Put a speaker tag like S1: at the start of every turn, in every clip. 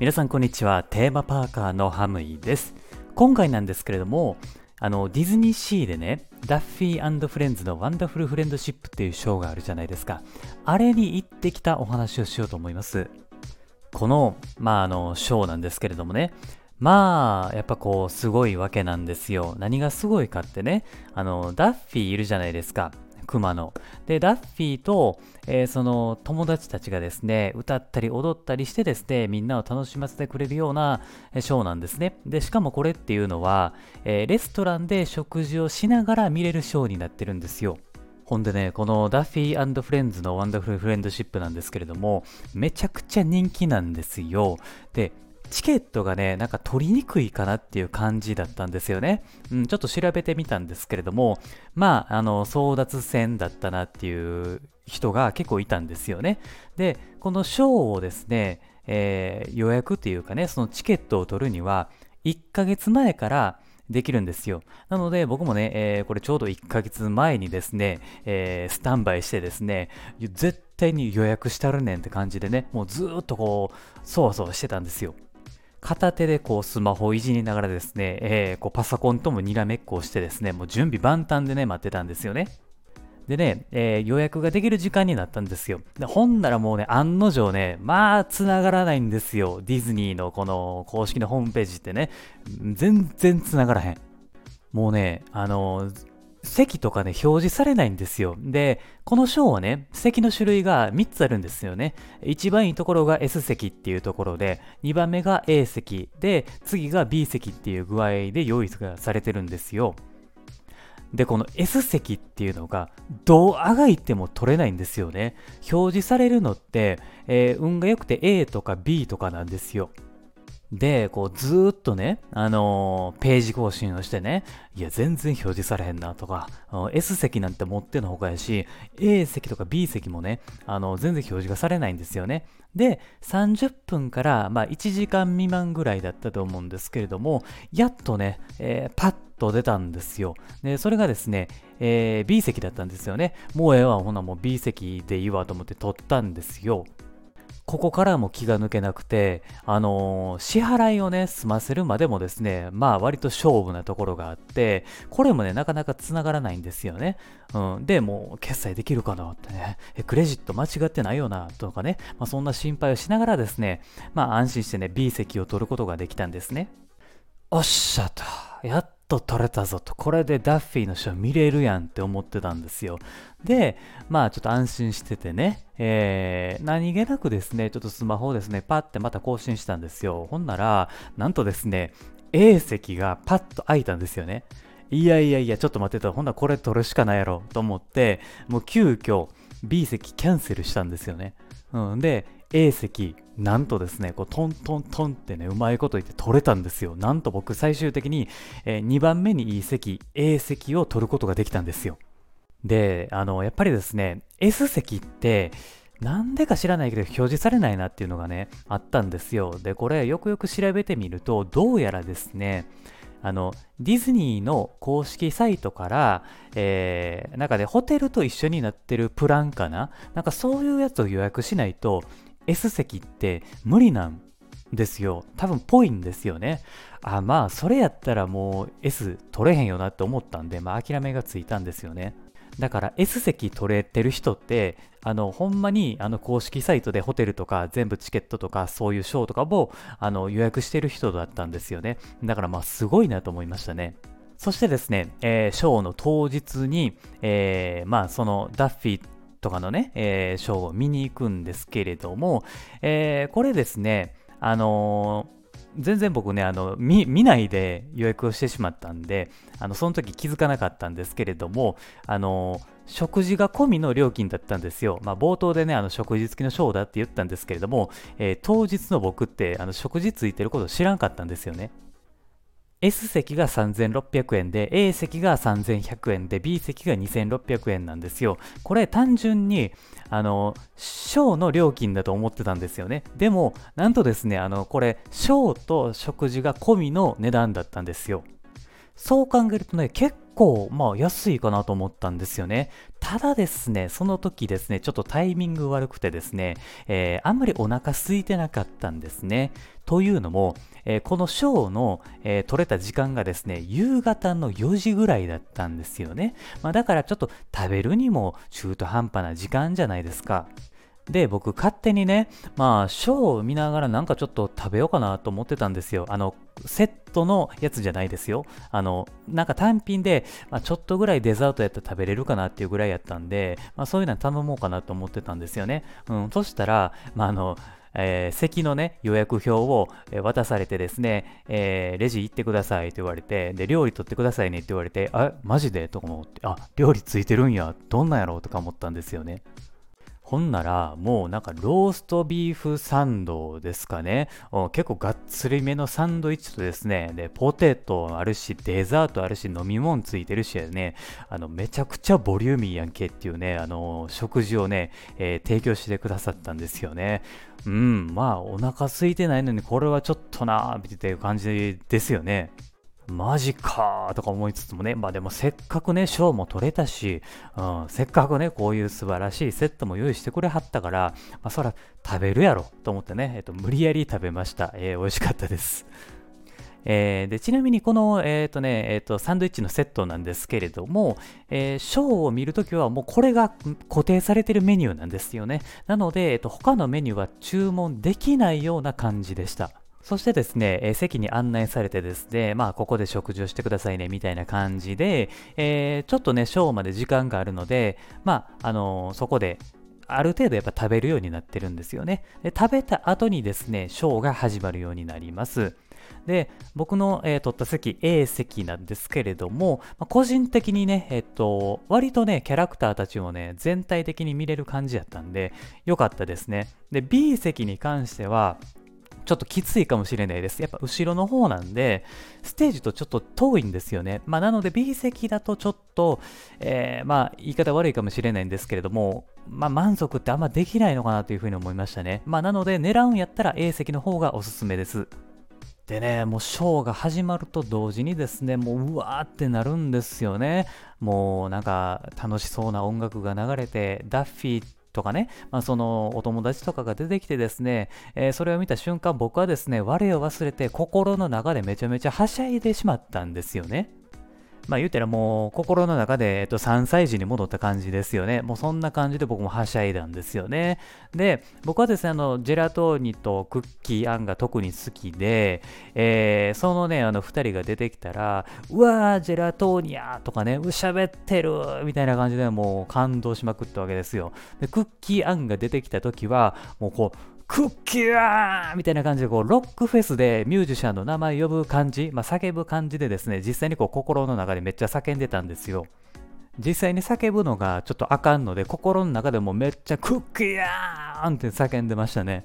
S1: 皆さんこんにちは。テーマパーカーのハムイです。今回なんですけれどもあのディズニーシーでねダッフィーフレンズのワンダフルフレンドシップっていうショーがあるじゃないですか。あれに行ってきたお話をしようと思います。このまああのショーなんですけれどもね。まあ、やっぱこう、すごいわけなんですよ。何がすごいかってね、あの、ダッフィーいるじゃないですか。熊の。で、ダッフィーと、えー、その友達たちがですね、歌ったり踊ったりしてですね、みんなを楽しませてくれるようなショーなんですね。で、しかもこれっていうのは、えー、レストランで食事をしながら見れるショーになってるんですよ。ほんでね、このダッフィーフレンズのワンダフルフレンドシップなんですけれども、めちゃくちゃ人気なんですよ。で、チケットがね、なんか取りにくいかなっていう感じだったんですよね。うん、ちょっと調べてみたんですけれども、まあ、あの、争奪戦だったなっていう人が結構いたんですよね。で、このショーをですね、えー、予約っていうかね、そのチケットを取るには、1ヶ月前からできるんですよ。なので僕もね、えー、これちょうど1ヶ月前にですね、えー、スタンバイしてですね、絶対に予約したるねんって感じでね、もうずーっとこう、そわそわしてたんですよ。片手でこうスマホをいじりながらですね、えー、こうパソコンともにらめっこをしてですね、もう準備万端でね、待ってたんですよね。でね、えー、予約ができる時間になったんですよ。で、ほんならもうね、案の定ね、まあ、繋がらないんですよ。ディズニーのこの公式のホームページってね、全然繋がらへん。もうね、あのー席とかね、表示されないんですよ。で、この章はね、席の種類が3つあるんですよね。一番いいところが S 席っていうところで、2番目が A 席で、次が B 席っていう具合で用意されてるんですよ。で、この S 席っていうのが、どうあがいても取れないんですよね。表示されるのって、えー、運が良くて A とか B とかなんですよ。で、こうずーっとね、あのー、ページ更新をしてね、いや、全然表示されへんなとか、S 席なんて持ってのほかやし、A 席とか B 席もね、あの全然表示がされないんですよね。で、30分から、まあ、1時間未満ぐらいだったと思うんですけれども、やっとね、えー、パッと出たんですよ。で、それがですね、えー、B 席だったんですよね。もうええわ、ほなもう B 席でいいわと思って取ったんですよ。ここからも気が抜けなくて、あのー、支払いをね、済ませるまでもですね、まあ割と勝負なところがあって、これもね、なかなか繋がらないんですよね。うん。で、もう決済できるかなってね、え、クレジット間違ってないよな、とかね、まあそんな心配をしながらですね、まあ安心してね、B 席を取ることができたんですね。おっしゃと。やっと取れたぞと。これでダッフィーのショー見れるやんって思ってたんですよ。で、まあちょっと安心しててね、えー、何気なくですね、ちょっとスマホをですね、パッてまた更新したんですよ。ほんなら、なんとですね、A 席がパッと開いたんですよね。いやいやいや、ちょっと待ってた。ほんならこれ取るしかないやろと思って、もう急遽 B 席キャンセルしたんですよね。うん、で、A 席、なんとですね、こうトントントンってね、うまいこと言って取れたんですよ。なんと僕最終的に、えー、2番目にいい席、A 席を取ることができたんですよ。で、あの、やっぱりですね、S 席って、なんでか知らないけど表示されないなっていうのがね、あったんですよ。で、これよくよく調べてみると、どうやらですね、あの、ディズニーの公式サイトから、えー、なんかね、ホテルと一緒になってるプランかな？なんかそういうやつを予約しないと、S 席って無理なんですよ。多分ぽいんですよね。あ、まあ、それやったらもう S 取れへんよなって思ったんで、まあ諦めがついたんですよね。だから S 席取れてる人って、あの、ほんまにあの公式サイトでホテルとか全部チケットとかそういうショーとかもあの予約してる人だったんですよね。だからまあすごいなと思いましたね。そしてですね、えー、ショーの当日に、えー、まあそのダッフィーとかのね、えー、ショーを見に行くんですけれども、えー、これですね、あのー全然僕ね、あの見、見ないで予約をしてしまったんで、あの、その時気づかなかったんですけれども、あの、食事が込みの料金だったんですよ。まあ、冒頭でね、あの、食事付きのショーだって言ったんですけれども、えー、当日の僕って、あの、食事ついてることを知らんかったんですよね。S 席が3600円で、A 席が3100円で、B 席が2600円なんですよ。これ単純に、あの、ショーの料金だと思ってたんですよね。でも、なんとですね、あの、これ、ショーと食事が込みの値段だったんですよ。そう考えるとね、結構、まあ、安いかなと思ったんですよね。ただですね、その時ですね、ちょっとタイミング悪くてですね、えー、あんまりお腹空いてなかったんですね。というのも、えー、このショーの、えー、取れた時間がですね、夕方の4時ぐらいだったんですよね。まあ、だからちょっと食べるにも中途半端な時間じゃないですか。で、僕勝手にね、まあ、ショーを見ながらなんかちょっと食べようかなと思ってたんですよ。あの、セットのやつじゃないですよ。あの、なんか単品で、まあ、ちょっとぐらいデザートやったら食べれるかなっていうぐらいやったんで、まあ、そういうのは頼もうかなと思ってたんですよね。うん、そしたら、まあ、あの、えー、席のね、予約表を渡されてですね、えー、レジ行ってくださいと言われて、で、料理取ってくださいねって言われて、あ、マジで？とか思って、あ、料理ついてるんや、どんなんやろう？とか思ったんですよね。ほんなら、もうなんかローストビーフサンドですかね。結構がっつりめのサンドイッチとですね、で、ポテトあるし、デザートあるし、飲み物ついてるしね、あの、めちゃくちゃボリューミーやんけっていうね、あの、食事をね、えー、提供してくださったんですよね。うん、まあ、お腹空いてないのに、これはちょっとなーっていう感じですよね。マジかーとか思いつつもね、まあでもせっかくね、賞も取れたし、うん、せっかくね、こういう素晴らしいセットも用意してくれはったから、まあそら食べるやろと思ってね、えっと、無理やり食べました。えー、美味しかったです。えー、でちなみにこの、えーとねえーと、サンドイッチのセットなんですけれども、えー、ショーを見るときはもうこれが固定されてるメニューなんですよね。なので、えーと他のメニューは注文できないような感じでした。そしてですね、えー、席に案内されてですね、まあ、ここで食事をしてくださいね、みたいな感じで、えー、ちょっとね、ショーまで時間があるので、まあ、あのー、そこで、ある程度やっぱ食べるようになってるんですよね。で食べた後にですね、ショーが始まるようになります。で、僕の、えー、取った席 A 席なんですけれども、まあ、個人的にね、えっと、割とね、キャラクターたちをね、全体的に見れる感じやったんで、良かったですね。で、B 席に関しては、ちょっときついかもしれないです。やっぱ後ろの方なんで、ステージとちょっと遠いんですよね。まあ、なので B 席だとちょっと、えー、まあ、言い方悪いかもしれないんですけれども、まあ、満足ってあんまできないのかなというふうに思いましたね。まあ、なので狙うんやったら A 席の方がおすすめです。でね、もうショーが始まると同時にですね、もううわーってなるんですよね。もうなんか楽しそうな音楽が流れて、ダッフィーとかね、まあ、そのお友達とかが出てきてですね、えー、それを見た瞬間僕はですね、我を忘れて心の中でめちゃめちゃはしゃいでしまったんですよね。まあ言うたらもう心の中で、えっと、3歳児に戻った感じですよね。もうそんな感じで僕もはしゃいだんですよね。で、僕はですね、あの、ジェラトーニとクッキーあんが特に好きで、えー、そのね、あの、2人が出てきたら、うわー、ジェラトーニやとかね、う喋ってるみたいな感じでもう感動しまくったわけですよ。で、クッキーあんが出てきた時は、もうこう、クッキーみたいな感じでこうロックフェスでミュージシャンの名前呼ぶ感じ、まあ、叫ぶ感じでですね実際にこう心の中でめっちゃ叫んでたんですよ。実際に叫ぶのがちょっとあかんので心の中でもめっちゃクッキーーンって叫んでましたね。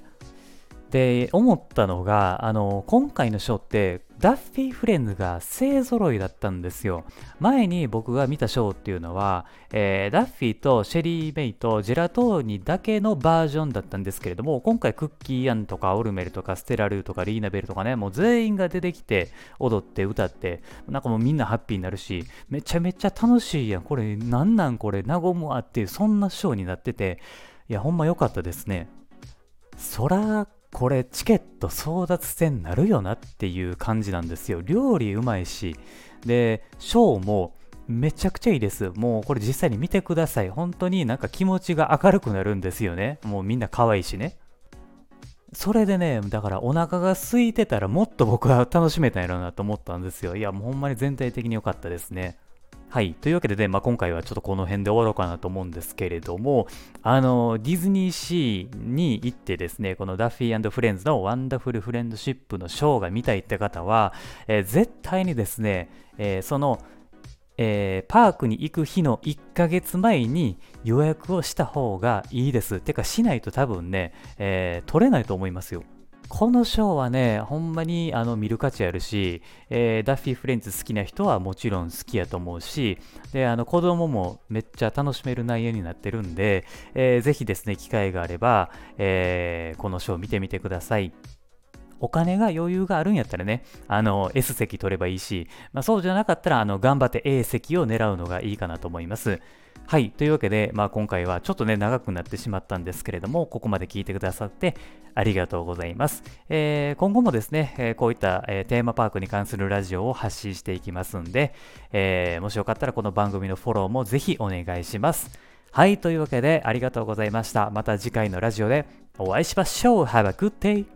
S1: で思ったのがあの今回のショーってダッフィーフレンズが勢揃いだったんですよ。前に僕が見たショーっていうのは、えー、ダッフィーとシェリー・メイとジェラトーニだけのバージョンだったんですけれども今回クッキー・アンとかオルメルとかステラルーとかリーナベルとかねもう全員が出てきて踊って歌ってなんかもうみんなハッピーになるしめちゃめちゃ楽しいやん。これなんなんこれ和むわっていうそんなショーになってていやほんま良かったですね。そらこれチケット争奪戦なるよなっていう感じなんですよ。料理うまいし、で、ショーもめちゃくちゃいいです。もうこれ実際に見てください。本当になんか気持ちが明るくなるんですよね。もうみんな可愛いしね。それでね、だからお腹が空いてたらもっと僕は楽しめたんやろうなと思ったんですよ。いや、もうほんまに全体的に良かったですね。はい。というわけでね、まあ、今回はちょっとこの辺で終わろうかなと思うんですけれども、あの、ディズニーシーに行ってですね、このダッフィーフレンズのワンダフルフレンドシップのショーが見たいって方は、えー、絶対にですね、えー、その、えー、パークに行く日の1ヶ月前に予約をした方がいいです。てか、しないと多分ね、え取れないと思いますよ。このショーはね、ほんまにあの見る価値あるし、えー、ダッフィー・フレンズ好きな人はもちろん好きやと思うし、で、あの子供もめっちゃ楽しめる内容になってるんで、えー、ぜひですね、機会があれば、えー、このショー見てみてください。お金が余裕があるんやったらね、あの、S 席取ればいいし、まあ、そうじゃなかったら、あの、頑張って A 席を狙うのがいいかなと思います。はい。というわけで、まあ、今回はちょっとね、長くなってしまったんですけれども、ここまで聞いてくださってありがとうございます。えー、今後もですね、えー、こういった、えー、テーマパークに関するラジオを発信していきますんで、えもしよかったらこの番組のフォローもぜひお願いします。はい。というわけで、ありがとうございました。また次回のラジオでお会いしましょう。Have a good day!